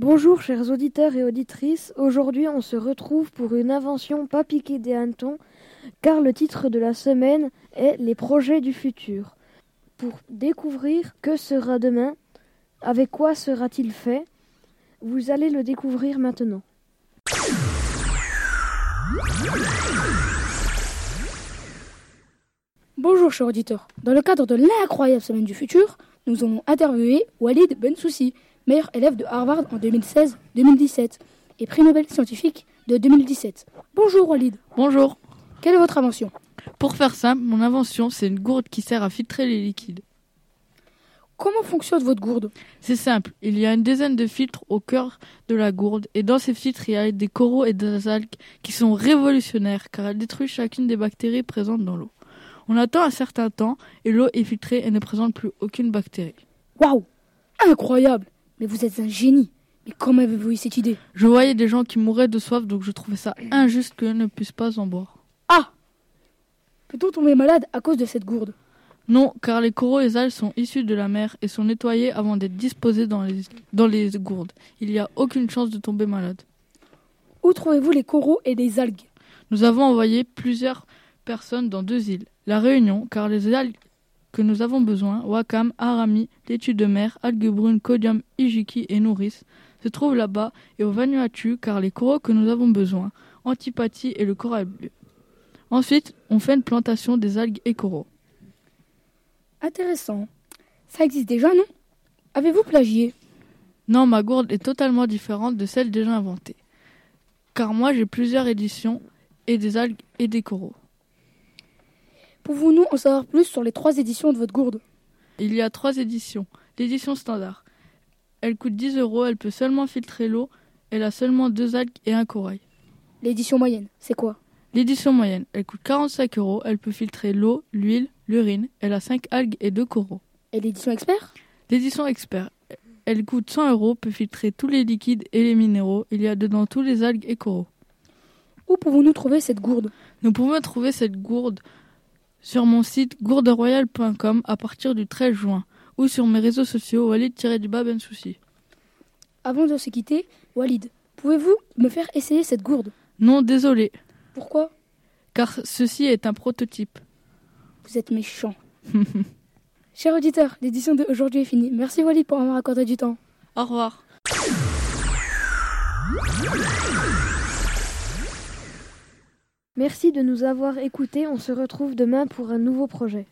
Bonjour chers auditeurs et auditrices, aujourd'hui on se retrouve pour une invention pas piquée des hannetons, car le titre de la semaine est Les projets du futur. Pour découvrir que sera demain, avec quoi sera-t-il fait, vous allez le découvrir maintenant. Bonjour chers auditeurs, dans le cadre de l'incroyable semaine du futur, nous allons interviewer Walid Bensoussi, meilleur élève de Harvard en 2016-2017 et prix Nobel scientifique de 2017. Bonjour Walid. Bonjour. Quelle est votre invention? Pour faire simple, mon invention, c'est une gourde qui sert à filtrer les liquides. Comment fonctionne votre gourde? C'est simple, il y a une dizaine de filtres au cœur de la gourde et dans ces filtres, il y a des coraux et des algues qui sont révolutionnaires car elles détruisent chacune des bactéries présentes dans l'eau. On attend un certain temps et l'eau est filtrée et ne présente plus aucune bactérie. Waouh Incroyable Mais vous êtes un génie Mais comment avez-vous eu cette idée? Je voyais des gens qui mouraient de soif donc je trouvais ça injuste qu'ils ne puissent pas en boire. Ah Peut-on tomber malade à cause de cette gourde? Non, car les coraux et les algues sont issus de la mer et sont nettoyés avant d'être disposés dans les, dans les gourdes. Il n'y a aucune chance de tomber malade. Où trouvez-vous les coraux et les algues? Nous avons envoyé plusieurs personnes dans deux îles. La Réunion, car les algues que nous avons besoin, wakam, arami, laitue de mer, algues brunes, codium, ijiki et nourrice, se trouvent là-bas, et au Vanuatu, car les coraux que nous avons besoin, antipathie et le corail bleu. Ensuite, on fait une plantation des algues et coraux. Intéressant. Ça existe déjà, non? Avez-vous plagié? Non, ma gourde est totalement différente de celle déjà inventée. Car moi, j'ai plusieurs éditions, et des algues et des coraux. Pouvons-nous en savoir plus sur les trois éditions de votre gourde? Il y a trois éditions. L'édition standard. Elle coûte 10 euros, elle peut seulement filtrer l'eau, elle a seulement deux algues et un corail. L'édition moyenne, c'est quoi? L'édition moyenne, elle coûte 45 euros, elle peut filtrer l'eau, l'huile, l'urine, elle a 5 algues et deux coraux. Et l'édition expert? L'édition expert, elle coûte 100 euros, peut filtrer tous les liquides et les minéraux, il y a dedans tous les algues et coraux. Où pouvons-nous trouver cette gourde? Nous pouvons trouver cette gourde sur mon site gourderoyale.com à partir du 13 juin ou sur mes réseaux sociaux Walid-du-bas Ben Souci. Avant de se quitter, Walid, pouvez-vous me faire essayer cette gourde? Non, désolé, Pourquoi? Car ceci est un prototype. Vous êtes méchant. Chers auditeurs, l'édition d'aujourd'hui est finie. Merci Walid pour avoir accordé du temps. Au revoir. Merci de nous avoir écoutés, on se retrouve demain pour un nouveau projet.